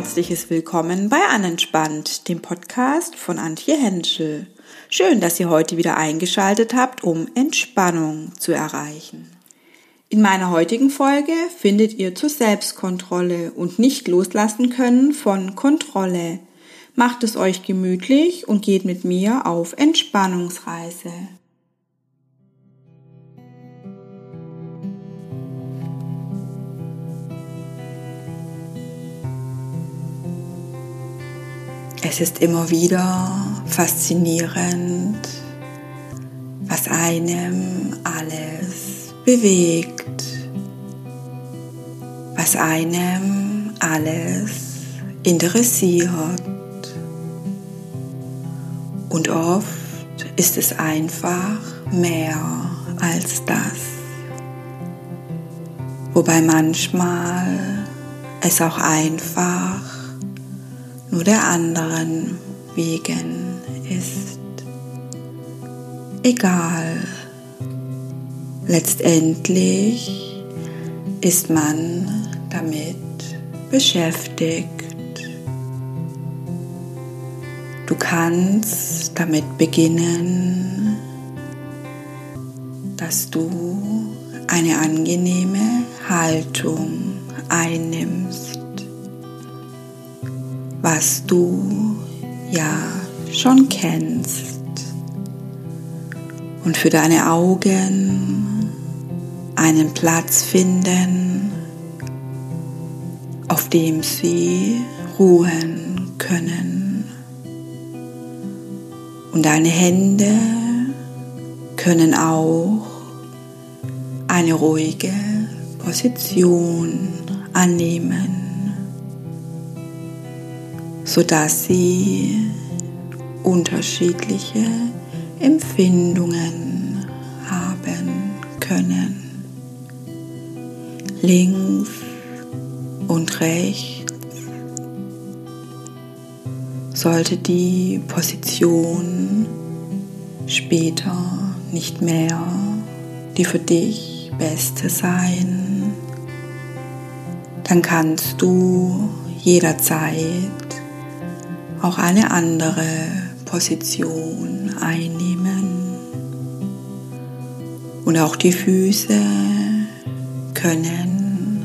herzliches Willkommen bei Anentspannt, dem Podcast von Antje Henschel. Schön, dass ihr heute wieder eingeschaltet habt, um Entspannung zu erreichen. In meiner heutigen Folge findet ihr zur Selbstkontrolle und nicht loslassen können von Kontrolle. Macht es euch gemütlich und geht mit mir auf Entspannungsreise. Es ist immer wieder faszinierend, was einem alles bewegt, was einem alles interessiert. Und oft ist es einfach mehr als das. Wobei manchmal es auch einfach nur der anderen wegen ist. Egal. Letztendlich ist man damit beschäftigt. Du kannst damit beginnen, dass du eine angenehme Haltung was du ja schon kennst. Und für deine Augen einen Platz finden, auf dem sie ruhen können. Und deine Hände können auch eine ruhige Position annehmen sodass sie unterschiedliche Empfindungen haben können. Links und rechts sollte die Position später nicht mehr die für dich beste sein, dann kannst du jederzeit auch eine andere Position einnehmen. Und auch die Füße können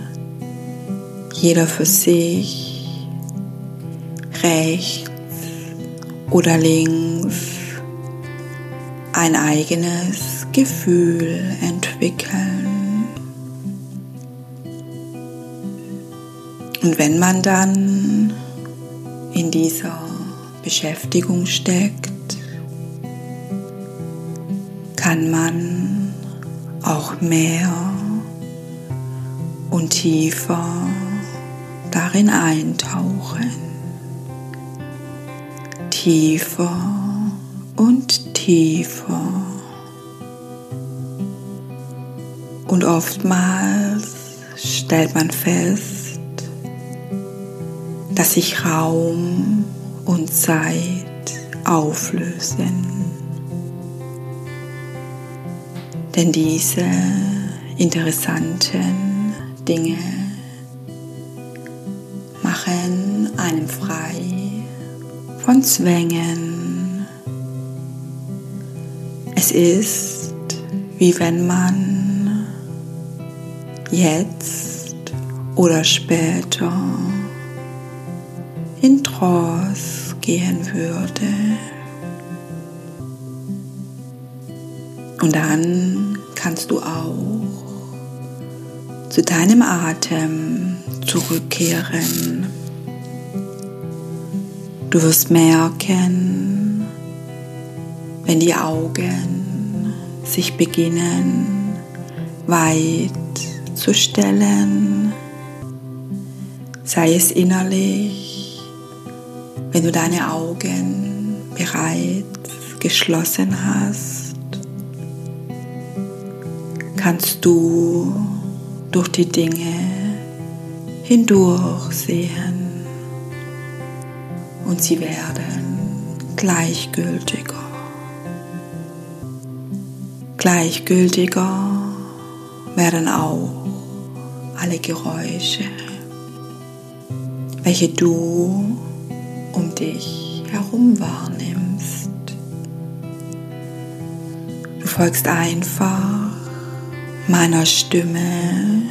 jeder für sich rechts oder links ein eigenes Gefühl entwickeln. Und wenn man dann in dieser Beschäftigung steckt, kann man auch mehr und tiefer darin eintauchen. Tiefer und tiefer. Und oftmals stellt man fest, sich Raum und Zeit auflösen. Denn diese interessanten Dinge machen einem frei von Zwängen. Es ist wie wenn man jetzt oder später in Trance gehen würde. Und dann kannst du auch zu deinem Atem zurückkehren. Du wirst merken, wenn die Augen sich beginnen weit zu stellen, sei es innerlich wenn du deine Augen bereits geschlossen hast, kannst du durch die Dinge hindurchsehen und sie werden gleichgültiger. Gleichgültiger werden auch alle Geräusche welche du um dich herum wahrnimmst. Du folgst einfach meiner Stimme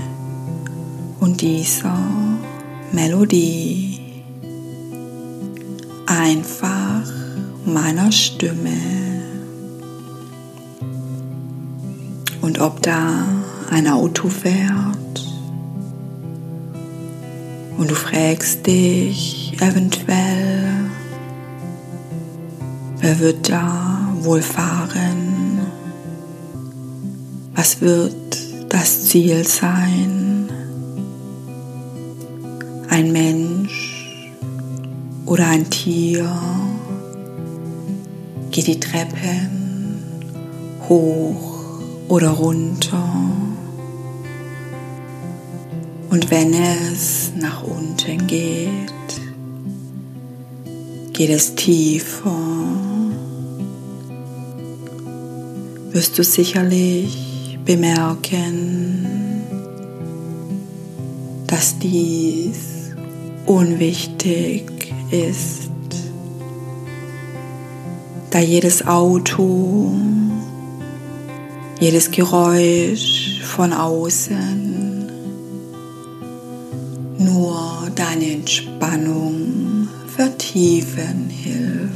und dieser Melodie. Einfach meiner Stimme. Und ob da ein Auto fährt und du fragst dich eventuell, wer wird da wohl fahren? Was wird das Ziel sein? Ein Mensch oder ein Tier geht die Treppen hoch oder runter. Und wenn es nach unten geht, geht es tiefer. Wirst du sicherlich bemerken, dass dies unwichtig ist, da jedes Auto, jedes Geräusch von außen nur deine Entspannung vertiefen hilft.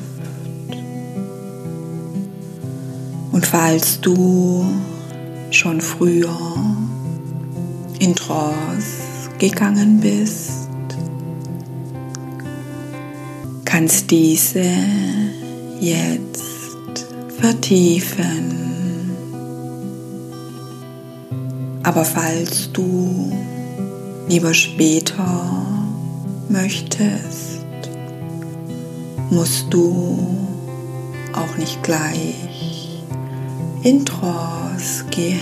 Und falls du schon früher in Trance gegangen bist, kannst diese jetzt vertiefen. Aber falls du lieber später möchtest, musst du auch nicht gleich in Trance gehen.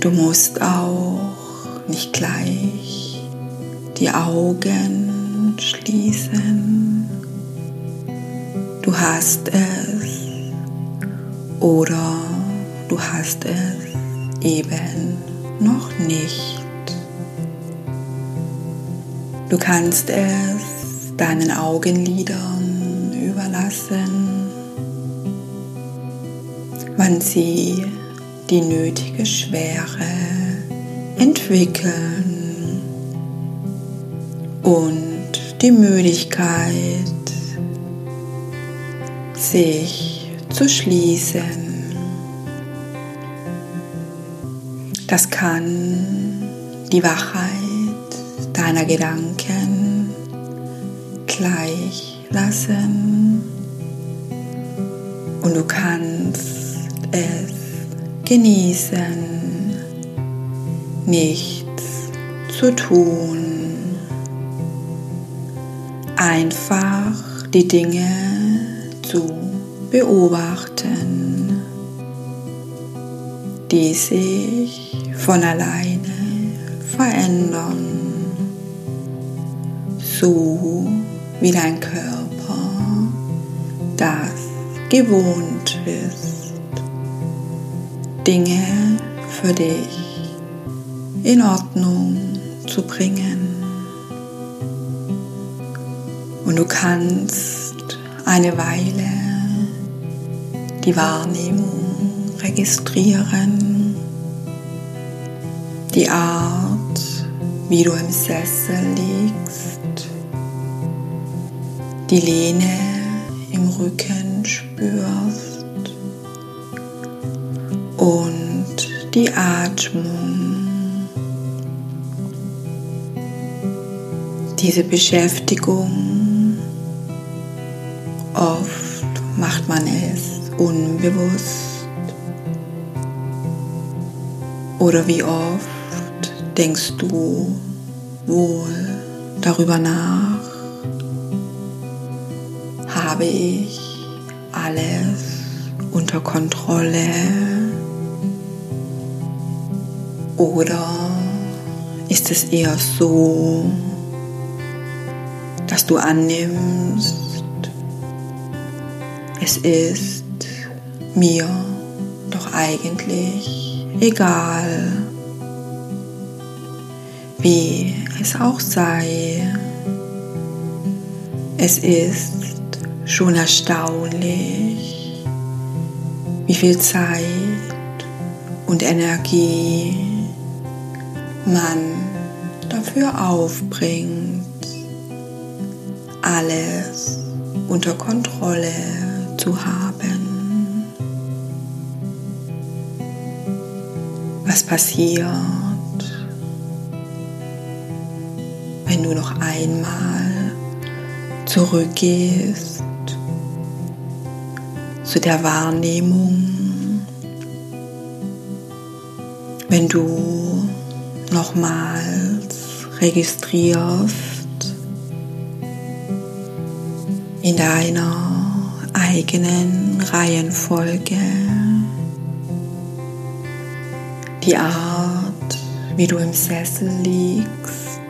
Du musst auch nicht gleich die Augen schließen. Du hast es oder du hast es eben noch nicht. Du kannst es deinen Augenlidern überlassen wann sie die nötige Schwere entwickeln und die Müdigkeit sich zu schließen. Das kann die Wachheit deiner Gedanken gleich lassen. Und du kannst es genießen, nichts zu tun, einfach die Dinge zu beobachten, die sich von alleine verändern, so wie dein Körper das gewohnt ist. Dinge für dich in Ordnung zu bringen. Und du kannst eine Weile die Wahrnehmung registrieren, die Art, wie du im Sessel liegst, die Lehne im Rücken spürst und die Atmung. Diese Beschäftigung, oft macht man es unbewusst. Oder wie oft denkst du wohl darüber nach, habe ich alles unter Kontrolle? Oder ist es eher so, dass du annimmst, es ist mir doch eigentlich egal, wie es auch sei. Es ist schon erstaunlich, wie viel Zeit und Energie man dafür aufbringt, alles unter Kontrolle zu haben. Was passiert, wenn du noch einmal zurückgehst zu der Wahrnehmung, wenn du nochmals registrierst in deiner eigenen Reihenfolge die Art, wie du im Sessel liegst,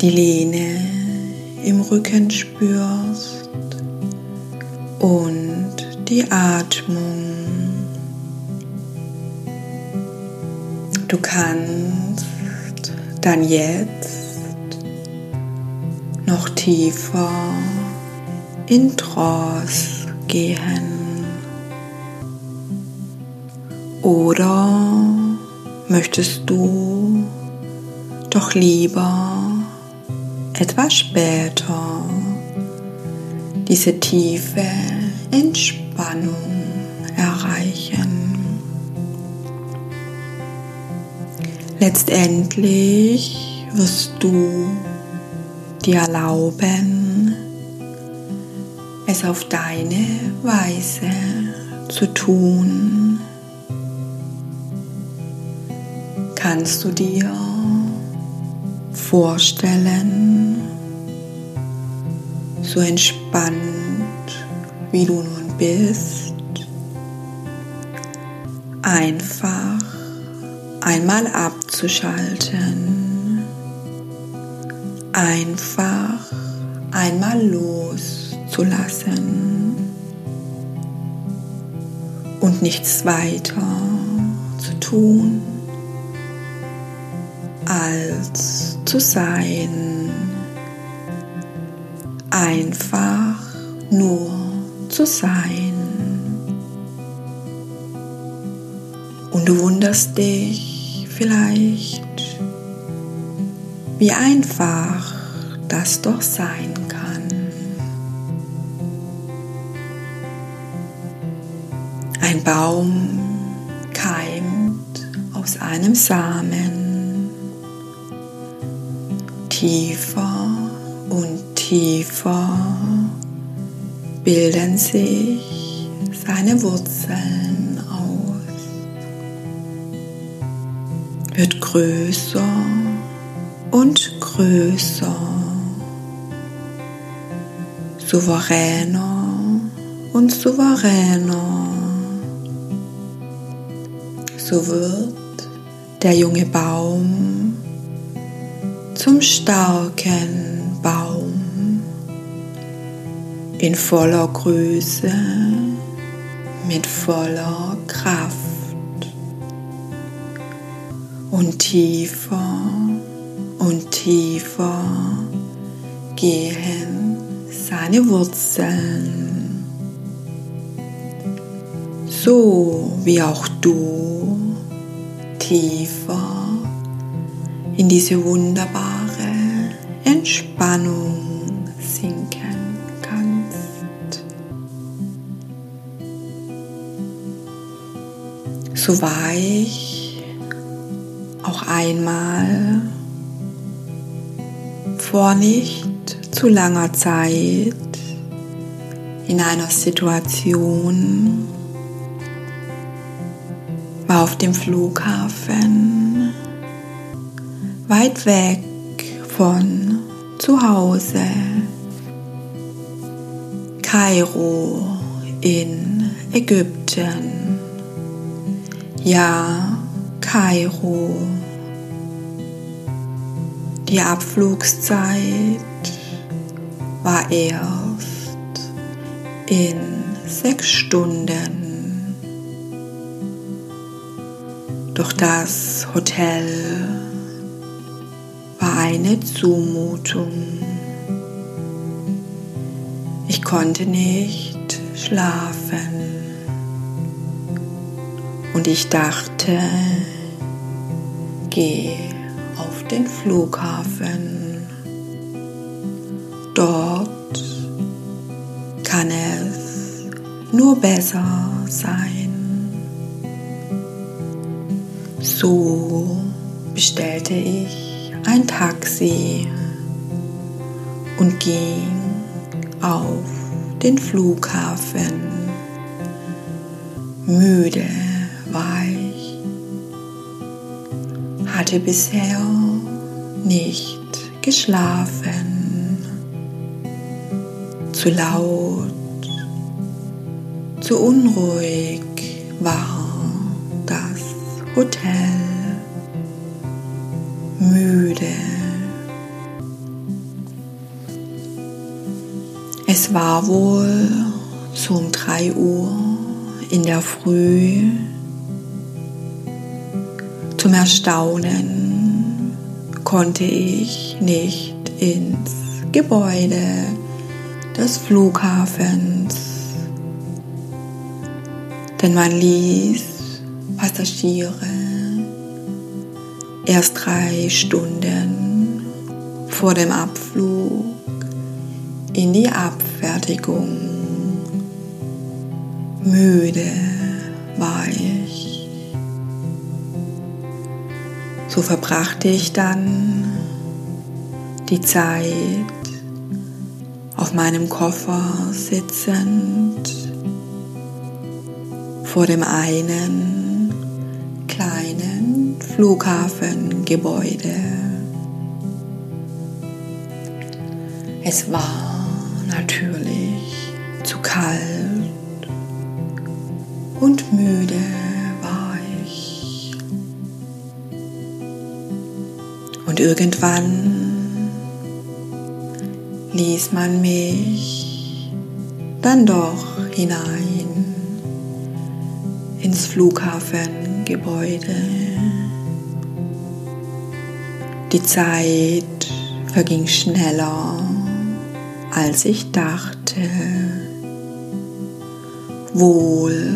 die Lehne im Rücken spürst und die Atmung. Du kannst dann jetzt noch tiefer in Trance gehen. Oder möchtest du doch lieber etwas später diese tiefe Entspannung erreichen? Letztendlich wirst du dir erlauben, es auf deine Weise zu tun. Kannst du dir vorstellen, so entspannt wie du nun bist, einfach einmal abzuschalten. Einfach einmal loszulassen. Und nichts weiter zu tun als zu sein, einfach nur zu sein. Und du wunderst dich vielleicht, wie einfach das doch sein kann. Ein Baum keimt aus einem Samen. Tiefer und tiefer bilden sich seine Wurzeln aus. Wird größer und größer, souveräner und souveräner. So wird der junge Baum zum starken in voller Größe, mit voller Kraft und tiefer und tiefer gehen seine Wurzeln, so wie auch du tiefer in diese wunderbare Entspannung So weich. Auch einmal. Vor nicht zu langer Zeit. In einer Situation. War auf dem Flughafen. Weit weg von zu Hause. Kairo in Ägypten. Ja, Kairo die Abflugszeit war erst in sechs Stunden. Doch das Hotel eine Zumutung. Ich konnte nicht schlafen und ich dachte, geh auf den Flughafen. Dort kann es nur besser sein. So bestellte ich ein Taxi und ging auf den Flughafen. Müde hatte bisher nicht geschlafen, zu laut, zu unruhig war das Hotel, müde. Es war wohl so um drei Uhr in der Früh. Zum Erstaunen konnte ich nicht ins Gebäude des Flughafens, denn man ließ Passagiere erst drei Stunden vor dem Abflug in die Abfertigung. Müde war ich. So verbrachte ich dann die Zeit auf meinem Koffer sitzend vor dem einen kleinen Flughafengebäude. Es war natürlich zu kalt und müde Und irgendwann ließ man mich dann doch hinein ins Flughafengebäude. Die Zeit verging schneller als ich dachte. Wohl,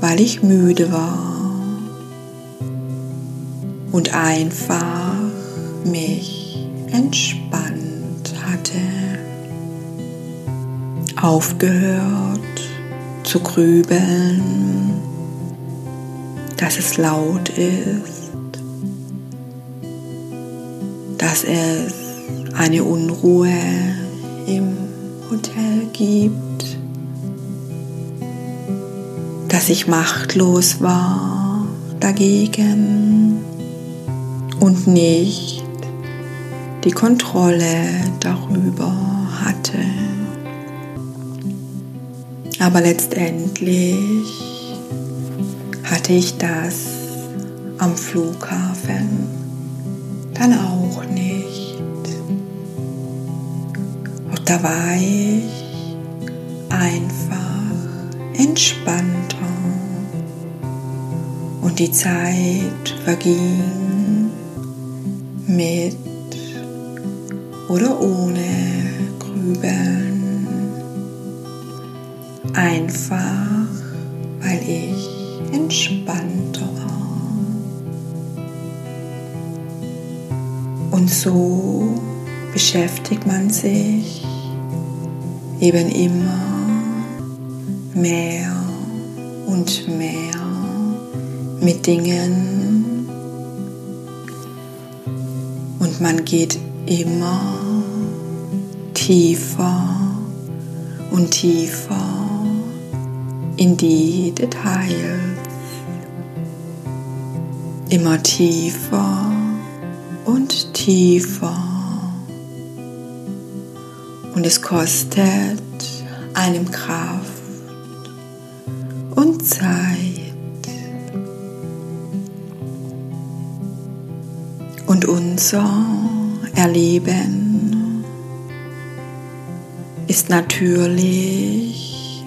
weil ich müde war und einfach mich entspannt hatte. Aufgehört zu grübeln, dass es laut ist, dass es eine Unruhe im Hotel gibt, dass ich machtlos war dagegen und nicht die Kontrolle darüber hatte. Aber letztendlich hatte ich das am Flughafen dann auch nicht da war ich einfach entspannter und die Zeit verging mit oder ohne Grübeln. Einfach weil ich entspannter war. Und so beschäftigt man sich eben immer mehr und mehr mit Dingen und man geht immer tiefer und tiefer in die Details, immer tiefer und tiefer und es kostet einem Kraft und Zeit. Und unser Erleben ist natürlich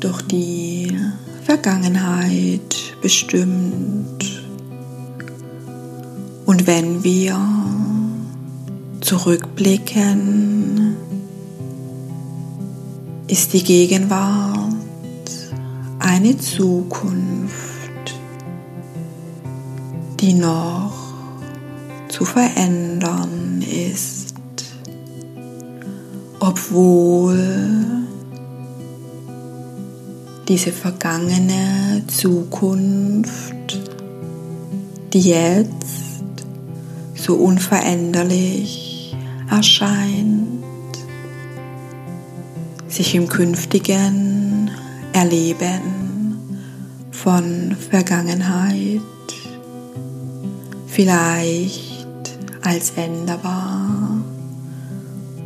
durch die Vergangenheit bestimmt. Und wenn wir zurückblicken, ist die Gegenwart eine Zukunft, die noch zu verändern ist, obwohl diese vergangene Zukunft, die jetzt so unveränderlich erscheint, sich im künftigen Erleben von Vergangenheit vielleicht als änderbar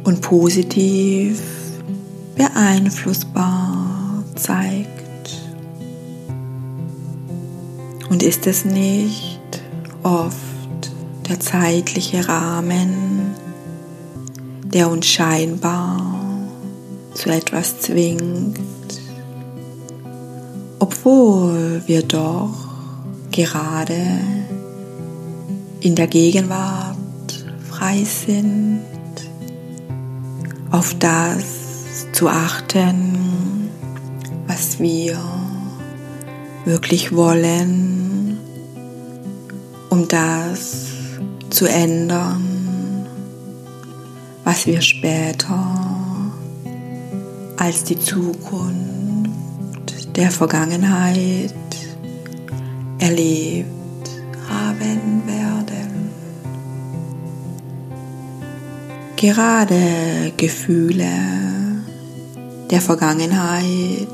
und positiv beeinflussbar zeigt. Und ist es nicht oft der zeitliche Rahmen, der uns scheinbar zu etwas zwingt, obwohl wir doch gerade in der Gegenwart frei sind, auf das zu achten, was wir wirklich wollen, um das zu ändern, was wir später als die Zukunft der Vergangenheit erlebt haben werden. Gerade Gefühle der Vergangenheit,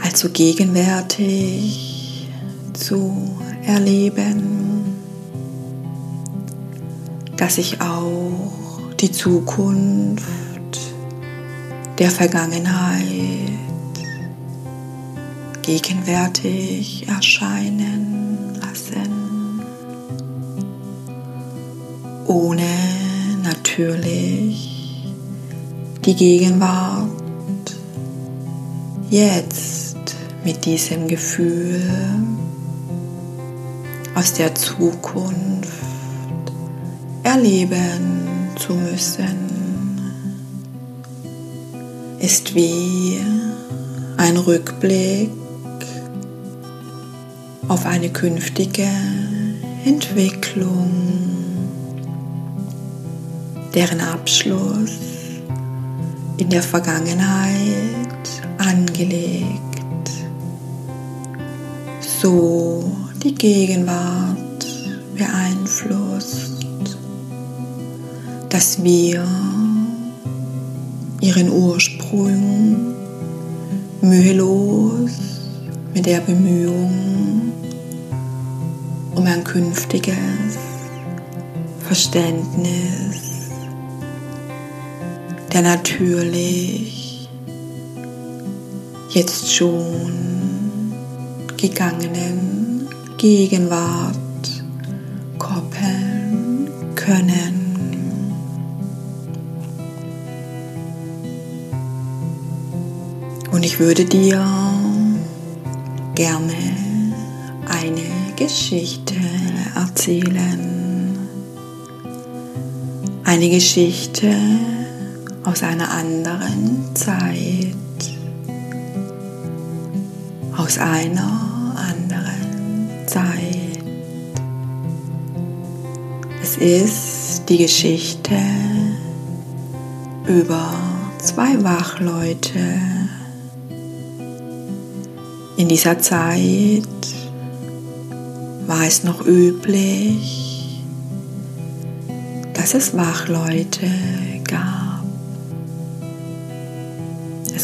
also gegenwärtig zu erleben, dass ich auch die Zukunft der Vergangenheit gegenwärtig erscheinen lassen, ohne natürlich die Gegenwart. Jetzt mit diesem Gefühl aus der Zukunft erleben zu müssen ist wie ein Rückblick auf eine künftige Entwicklung, deren Abschluss in der Vergangenheit angelegt, so die Gegenwart beeinflusst, dass wir ihren Ursprung mühelos mit der Bemühung um ein künftiges Verständnis der natürlich jetzt schon gegangenen Gegenwart koppeln können. Und ich würde dir gerne eine Geschichte erzählen. Eine Geschichte aus einer anderen Zeit. Aus einer anderen Zeit. Es ist die Geschichte über zwei Wachleute in dieser Zeit war es noch üblich, dass es Wachleute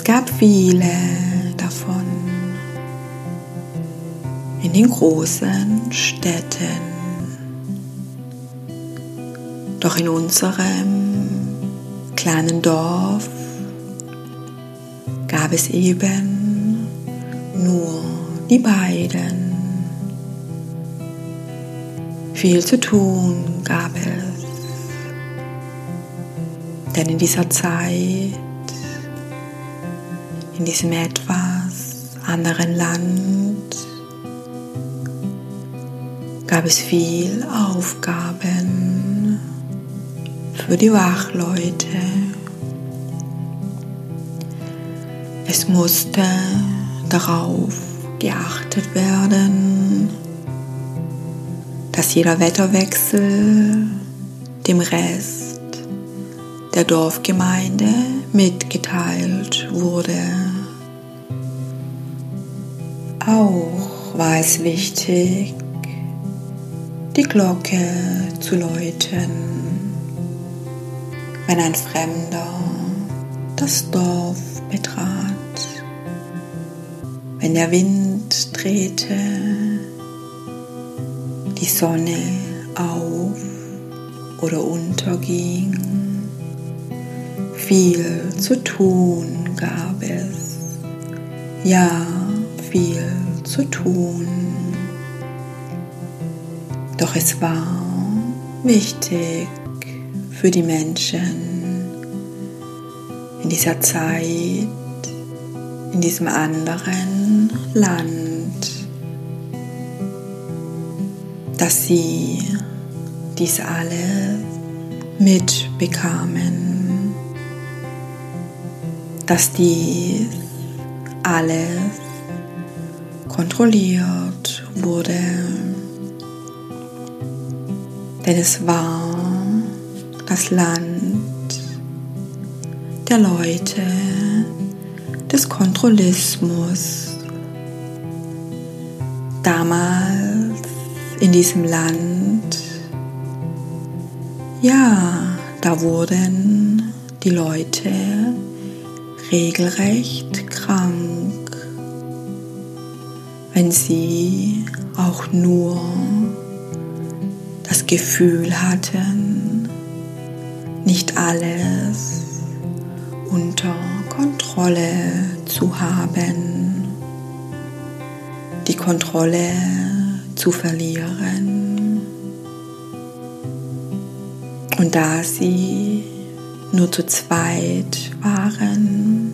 gab viele davon in den großen Städten. Doch in unserem kleinen Dorf gab es eben nur die beiden. Viel zu tun gab es, denn in dieser Zeit, in diesem etwas anderen Land, gab es viel Aufgaben für die Wachleute. Es musste darauf geachtet werden, dass jeder Wetterwechsel dem Rest der Dorfgemeinde mitgeteilt wurde. Auch war es wichtig, die Glocke zu läuten, wenn ein Fremder das Dorf betrat, wenn der Wind drehte, die Sonne auf oder unterging. Viel zu tun gab es, ja, viel zu tun. Doch es war wichtig für die Menschen in dieser Zeit, in diesem anderen Land, dass sie dies alles mitbekamen, dass dies alles kontrolliert wurde. Denn es war das Land der Leute, des Kontrollismus. Damals in diesem Land, ja, da wurden die Leute regelrecht wenn sie auch nur das Gefühl hatten, nicht alles unter Kontrolle zu haben, die Kontrolle zu verlieren. Und da sie nur zu zweit waren,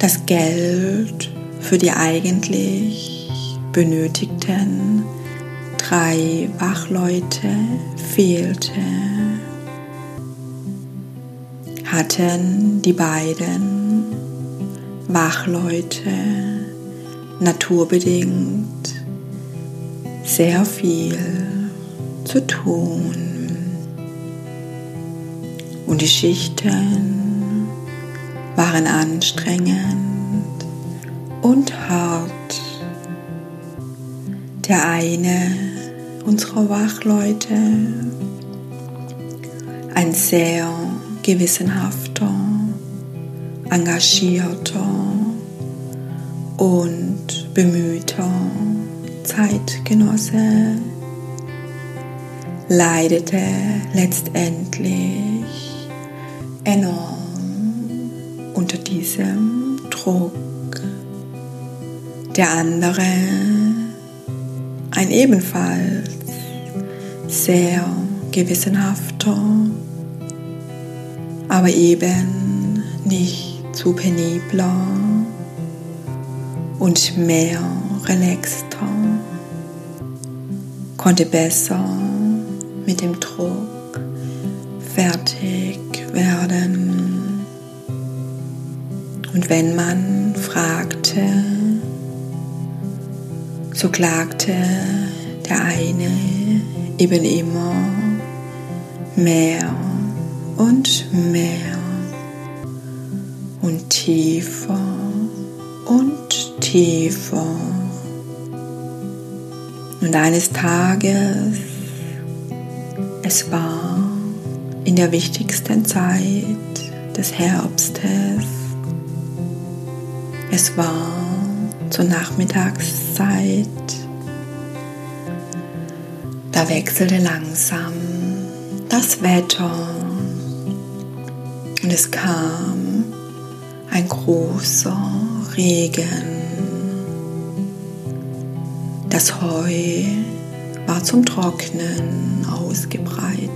das Geld für die eigentlich benötigten drei Wachleute fehlte, hatten die beiden Wachleute naturbedingt sehr viel zu tun. Und die Schichten waren anstrengend und hart. Der eine unserer Wachleute ein sehr gewissenhafter, engagierter und bemühter Zeitgenosse leidete letztendlich enorm unter diesem Druck. Der andere ein ebenfalls sehr gewissenhafter, aber eben nicht zu penibler und mehr relaxter, konnte besser mit dem Druck fertig werden. Und wenn man fragte, so klagte der eine eben immer mehr und mehr und tiefer und tiefer. Und eines Tages, es war in der wichtigsten Zeit des Herbstes, es war zur Nachmittagszeit. Da wechselte langsam das Wetter und es kam ein großer Regen. Das Heu war zum Trocknen ausgebreitet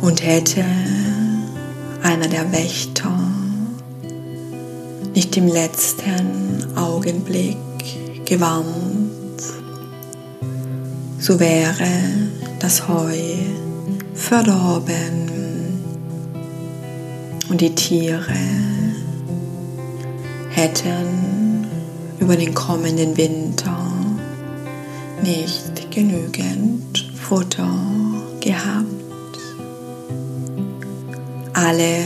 und hätte einer der Wächter nicht im letzten Augenblick gewarnt. So wäre das Heu verdorben und die Tiere hätten über den kommenden Winter nicht genügend Futter gehabt. Alle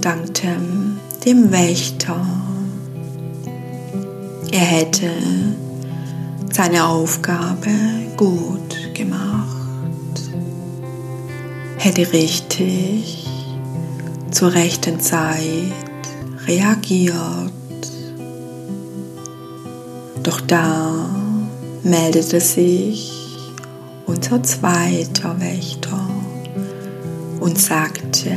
dankten dem Wächter. Hätte seine Aufgabe gut gemacht, hätte richtig zur rechten Zeit reagiert. Doch da meldete sich unser zweiter Wächter und sagte,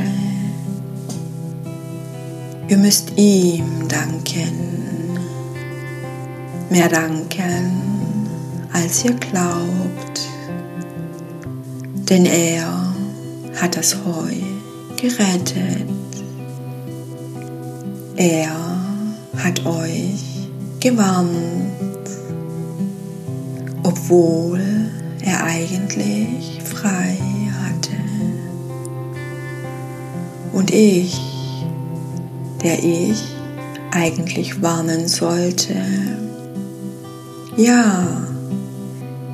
ihr müsst ihm danken, mehr danken, als ihr glaubt, denn er hat das Heu gerettet. Er hat euch gewarnt obwohl er eigentlich frei hatte. Und ich, der ich eigentlich warnen sollte, ja,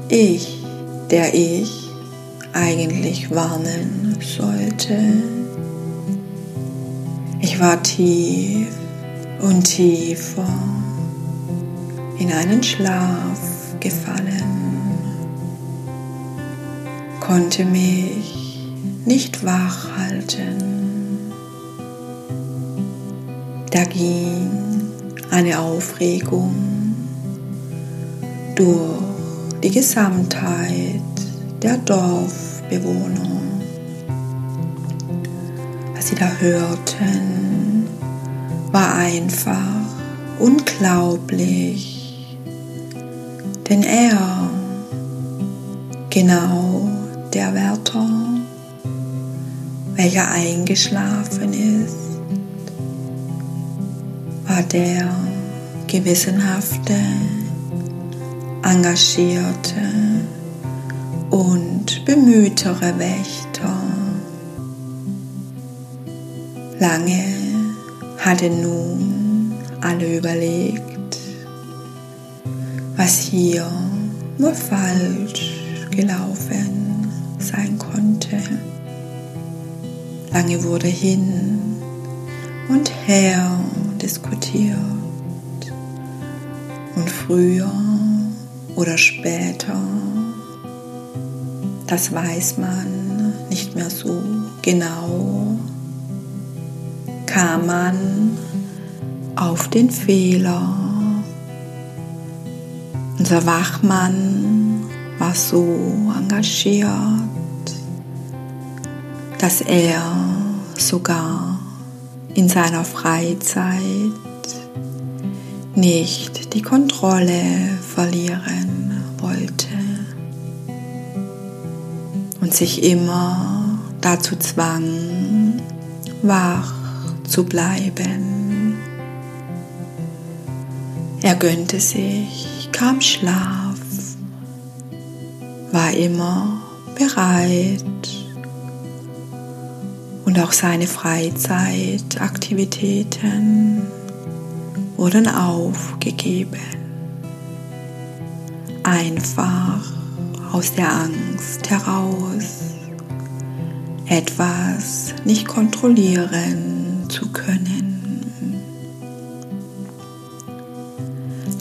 ich, der ich eigentlich warnen sollte. Ich war tief und tiefer in einen Schlaf gefallen, konnte mich nicht wach halten. Da ging eine Aufregung durch die Gesamtheit der Dorfbewohner. Was sie da hörten, war einfach unglaublich denn er, genau der Wärter, welcher eingeschlafen ist, war der gewissenhafte, engagierte und bemühtere Wächter. Lange hatte nun alle überlegt, was hier nur falsch gelaufen sein konnte. Lange wurde hin und her diskutiert und früher oder später, das weiß man nicht mehr so genau, kam man auf den Fehler, unser Wachmann war so engagiert, dass er sogar in seiner Freizeit nicht die Kontrolle verlieren wollte und sich immer dazu zwang, wach zu bleiben. Er gönnte sich kam Schlaf, war immer bereit und auch seine Freizeitaktivitäten wurden aufgegeben. Einfach aus der Angst heraus, etwas nicht kontrollieren zu können.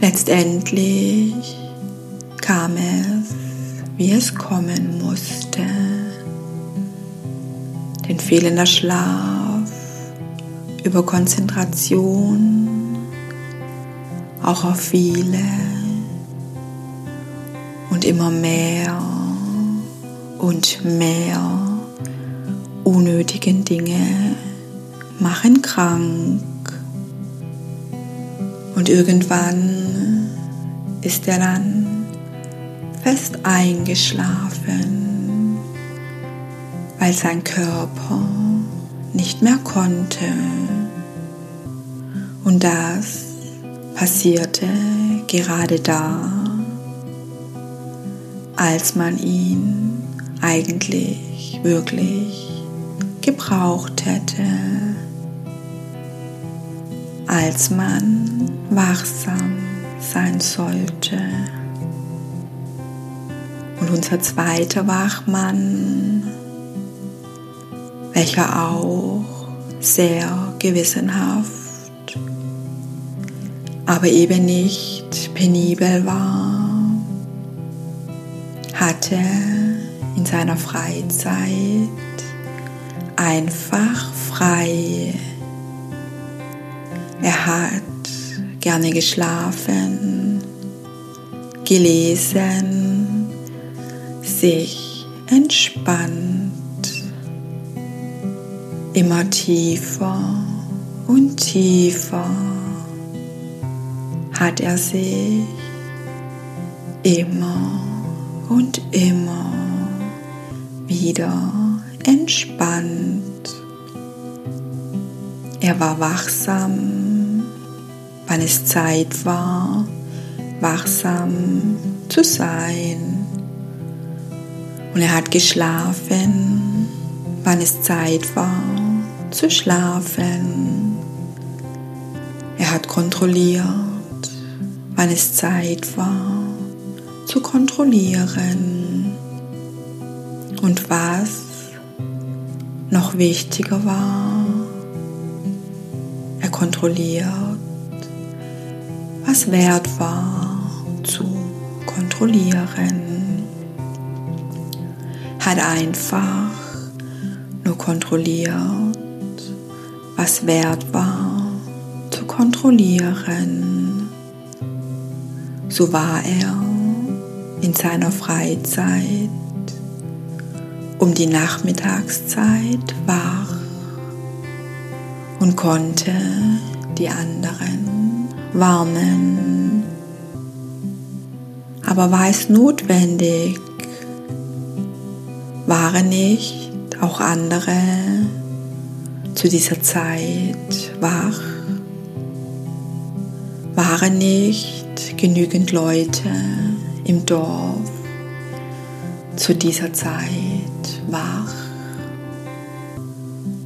Letztendlich kam es, wie es kommen musste. Denn fehlender Schlaf, Überkonzentration, auch auf viele und immer mehr und mehr unnötigen Dinge machen krank. Und irgendwann ist er dann fest eingeschlafen, weil sein Körper nicht mehr konnte. Und das passierte gerade da, als man ihn eigentlich wirklich gebraucht hätte, als man wachsam sein sollte. Und unser zweiter Wachmann, welcher auch sehr gewissenhaft, aber eben nicht penibel war, hatte in seiner Freizeit einfach frei. Er hat gerne geschlafen, gelesen, sich entspannt, immer tiefer und tiefer hat er sich immer und immer wieder entspannt. Er war wachsam, wann es Zeit war, wachsam zu sein. Und er hat geschlafen, wann es Zeit war, zu schlafen. Er hat kontrolliert, wann es Zeit war, zu kontrollieren. Und was noch wichtiger war, er kontrolliert, was wert war zu kontrollieren. Hat einfach nur kontrolliert, was wert war zu kontrollieren. So war er in seiner Freizeit um die Nachmittagszeit wach und konnte die anderen warnen. Aber war es notwendig? Waren nicht auch andere zu dieser Zeit wach? Waren nicht genügend Leute im Dorf zu dieser Zeit wach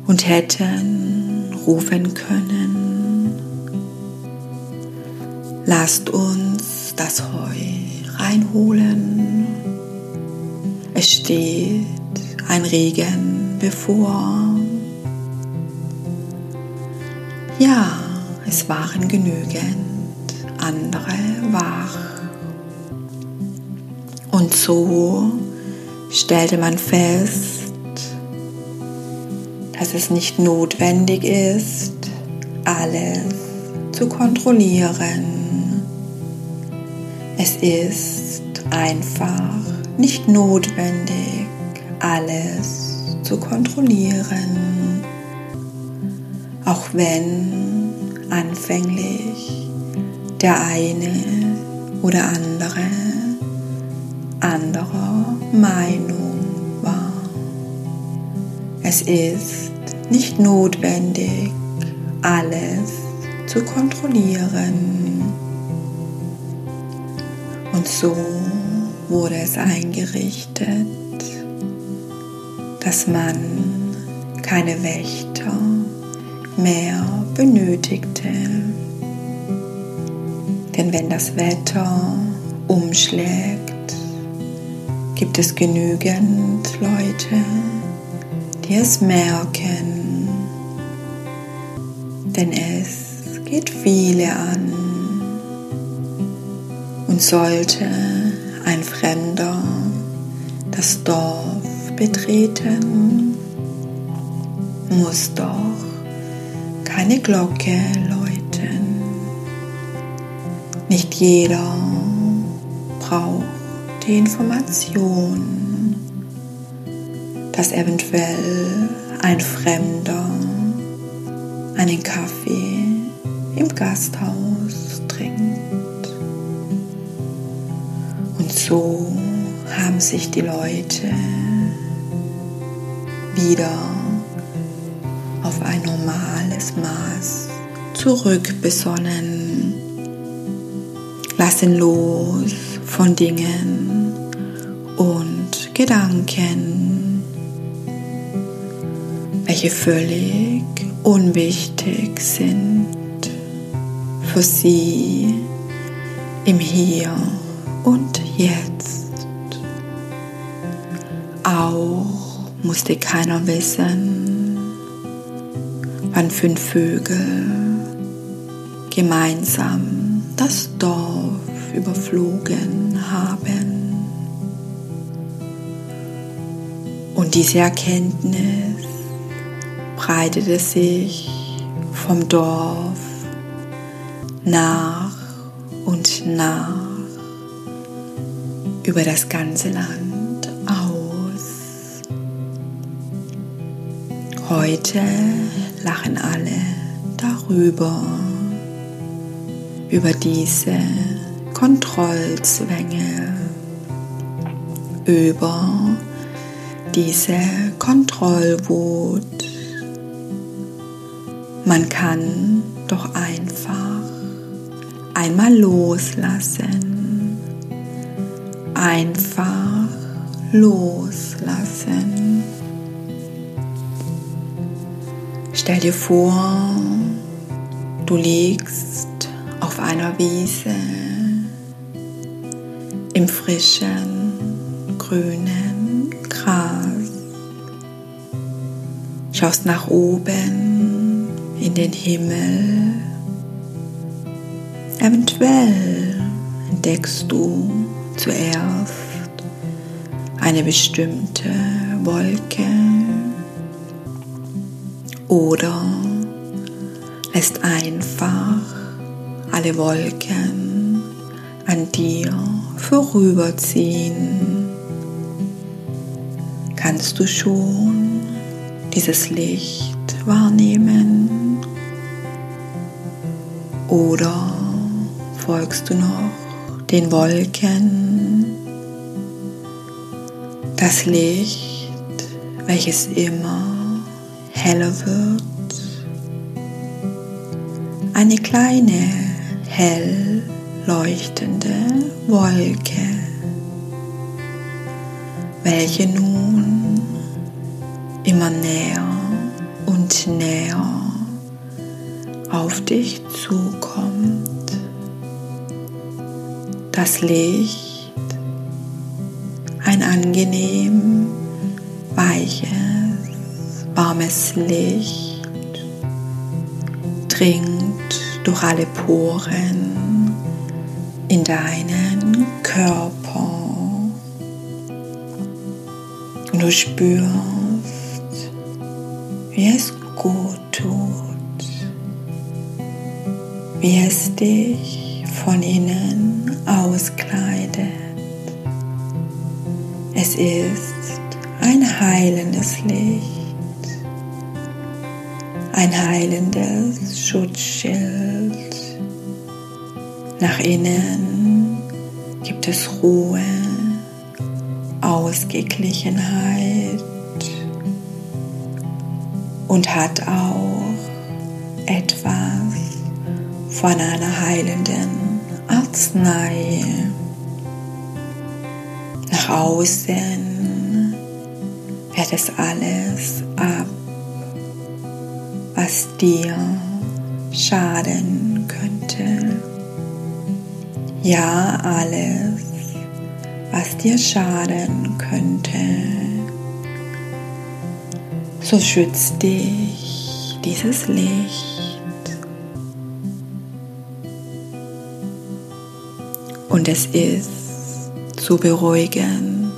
und hätten rufen können, lasst uns das Heu reinholen. Es steht ein Regen bevor. Ja, es waren genügend andere wach. Und so stellte man fest, dass es nicht notwendig ist, alles zu kontrollieren. Es ist einfach nicht notwendig, alles zu kontrollieren. Auch wenn anfänglich der eine oder andere anderer Meinung war. Es ist nicht notwendig, alles zu kontrollieren. Und so wurde es eingerichtet, dass man keine Wächter mehr benötigte. Denn wenn das Wetter umschlägt, gibt es genügend Leute, die es merken. Denn es geht viele an. Und sollte ein Fremder das Dorf betreten, muss doch keine Glocke läuten. Nicht jeder braucht die Information, dass eventuell ein Fremder einen Kaffee im Gasthaus trinkt. Und so haben sich die Leute wieder auf ein normales Maß zurückbesonnen. Lassen los von Dingen und Gedanken, welche völlig unwichtig sind für sie im Hier und Jetzt. Auch musste keiner wissen, wann fünf Vögel gemeinsam das Dorf überflogen haben. Und diese Erkenntnis breitete sich vom Dorf nach und nach über das ganze Land aus. Heute lachen alle darüber, über diese Kontrollzwänge, über diese Kontrollwut. Man kann doch einfach einmal loslassen, einfach loslassen. Stell dir vor, du liegst auf einer Wiese im frischen, grünen Gras. Schaust nach oben in den Himmel. Eventuell entdeckst du zuerst eine bestimmte Wolke oder lässt einfach alle Wolken an dir vorüberziehen, kannst du schon dieses Licht wahrnehmen? Oder folgst du noch den Wolken, das Licht, welches immer heller wird, eine kleine hell leuchtende Wolke, welche nun immer näher und näher auf dich zukommt. Das Licht, ein angenehm weiches, warmes Licht, dringt durch alle Poren in deinen Körper. Und du spürst, wie es gut tut, wie es dich von innen auskleidet. Es ist ein heilendes Licht ein heilendes Schutzschild. Nach innen gibt es Ruhe, Ausgeglichenheit und hat auch etwas von einer heilenden Arznei. Nach außen wird es alles ab was dir schaden. Ja, alles, was dir schaden könnte. So schützt dich dieses Licht. Und es ist so beruhigend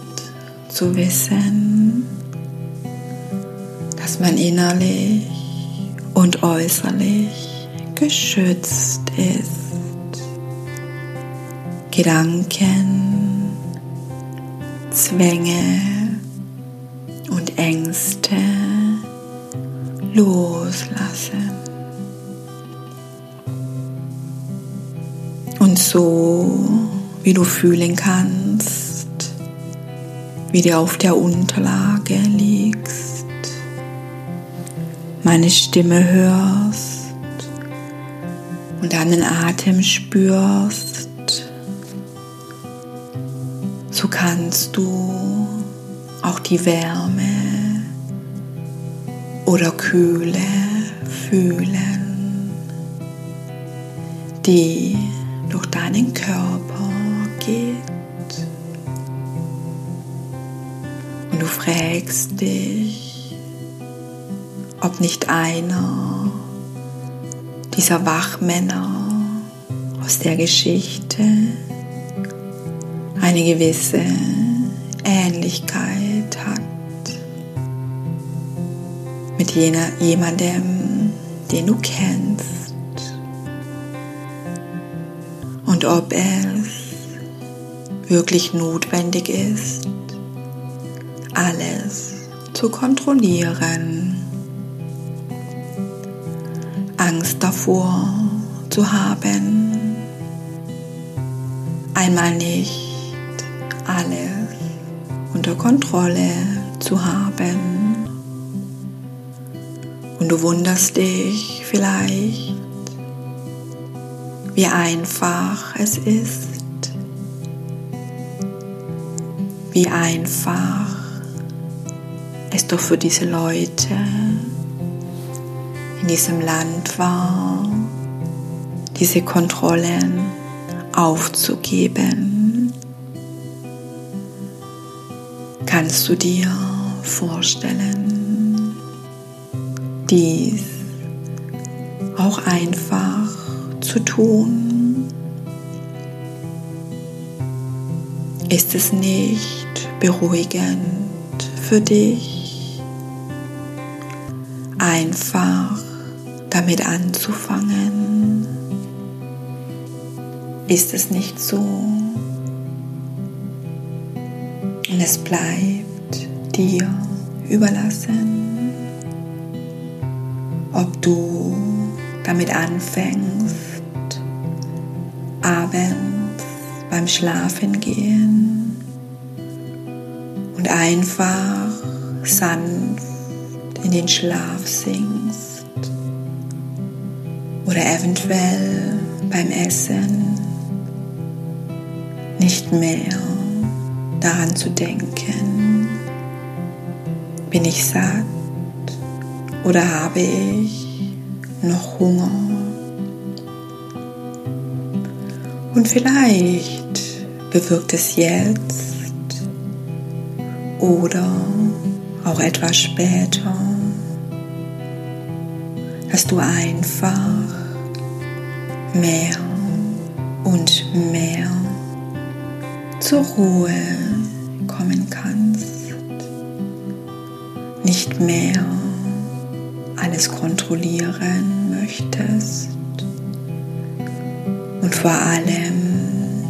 zu wissen, dass man innerlich und äußerlich geschützt ist. Gedanken, Zwänge und Ängste loslassen. Und so, wie du fühlen kannst, wie du auf der Unterlage liegst, meine Stimme hörst und deinen Atem spürst, so kannst du auch die Wärme oder Kühle fühlen, die durch deinen Körper geht. Und du fragst dich, ob nicht einer dieser Wachmänner aus der Geschichte eine gewisse Ähnlichkeit hat mit jener, jemandem, den du kennst. Und ob es wirklich notwendig ist, alles zu kontrollieren, Angst davor zu haben, einmal nicht alles unter Kontrolle zu haben. Und du wunderst dich vielleicht, wie einfach es ist, wie einfach es doch für diese Leute in diesem Land war, diese Kontrollen aufzugeben. Kannst du dir vorstellen, dies auch einfach zu tun? Ist es nicht beruhigend für dich, einfach damit anzufangen? Ist es nicht so? Und es bleibt dir überlassen, ob du damit anfängst, abends beim Schlafengehen und einfach sanft in den Schlaf sinkst oder eventuell beim Essen nicht mehr daran zu denken, bin ich satt oder habe ich noch Hunger? Und vielleicht bewirkt es jetzt oder auch etwas später, dass du einfach mehr und mehr zur Ruhe kommen kannst. Nicht mehr alles kontrollieren möchtest und vor allem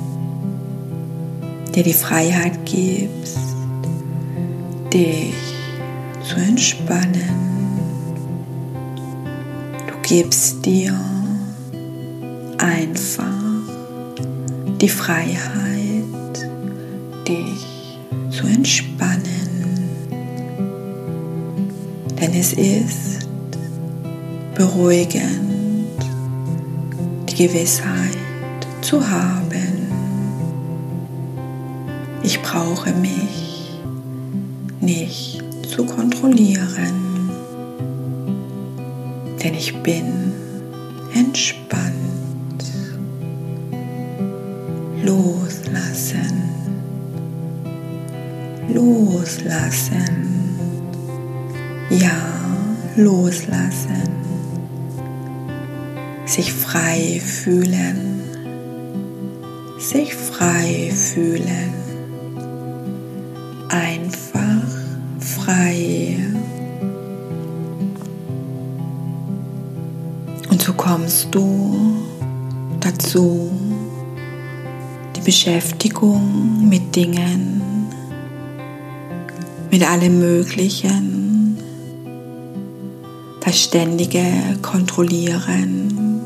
dir die Freiheit gibst, dich zu entspannen. Du gibst dir einfach die Freiheit dich zu entspannen. Denn es ist beruhigend, die Gewissheit zu haben, ich brauche mich nicht zu kontrollieren, denn ich bin entspannt. Loslassen loslassen. Ja, loslassen. Sich frei fühlen. Sich frei fühlen. Einfach frei. Und so kommst du dazu, die Beschäftigung mit Dingen mit allem Möglichen, das ständige Kontrollieren,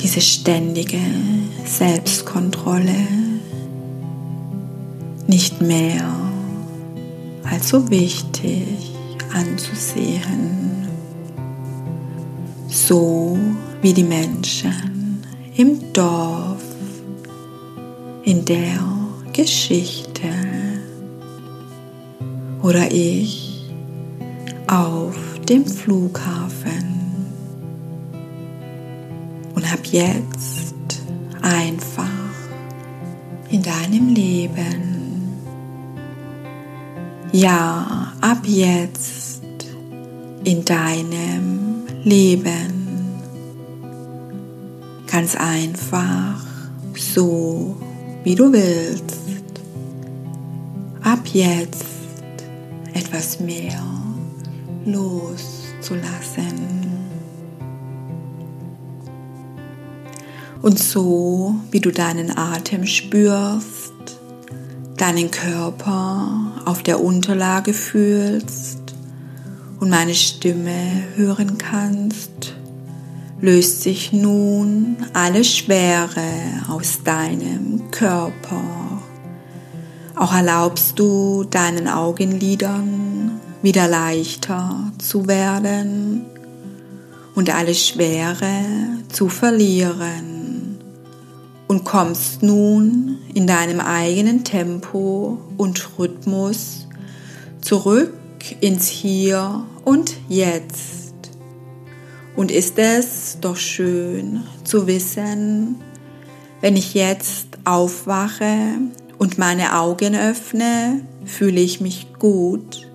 diese ständige Selbstkontrolle. Nicht mehr als so wichtig anzusehen, so wie die Menschen im Dorf, in der Geschichte oder ich auf dem Flughafen und ab jetzt einfach in deinem Leben. Ja, ab jetzt in deinem Leben. Ganz einfach, so wie du willst. Ab jetzt etwas mehr loszulassen. Und so wie du deinen Atem spürst, deinen Körper auf der Unterlage fühlst und meine Stimme hören kannst, löst sich nun alle Schwere aus deinem Körper. Auch erlaubst du deinen Augenlidern wieder leichter zu werden und alle Schwere zu verlieren. Und kommst nun in deinem eigenen Tempo und Rhythmus zurück ins Hier und Jetzt. Und ist es doch schön zu wissen, wenn ich jetzt aufwache und meine Augen öffne, fühle ich mich gut,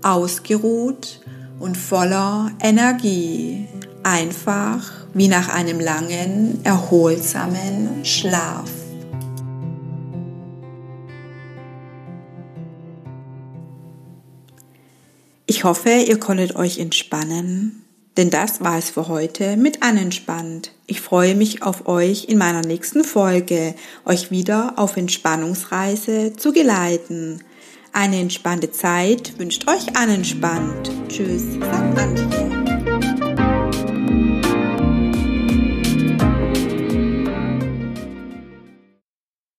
ausgeruht und voller Energie, einfach wie nach einem langen, erholsamen Schlaf. Ich hoffe, ihr konntet euch entspannen denn das war es für heute mit Anentspannt. Ich freue mich auf euch in meiner nächsten Folge, euch wieder auf Entspannungsreise zu geleiten. Eine entspannte Zeit wünscht euch Anentspannt. Tschüss, sagt Antje.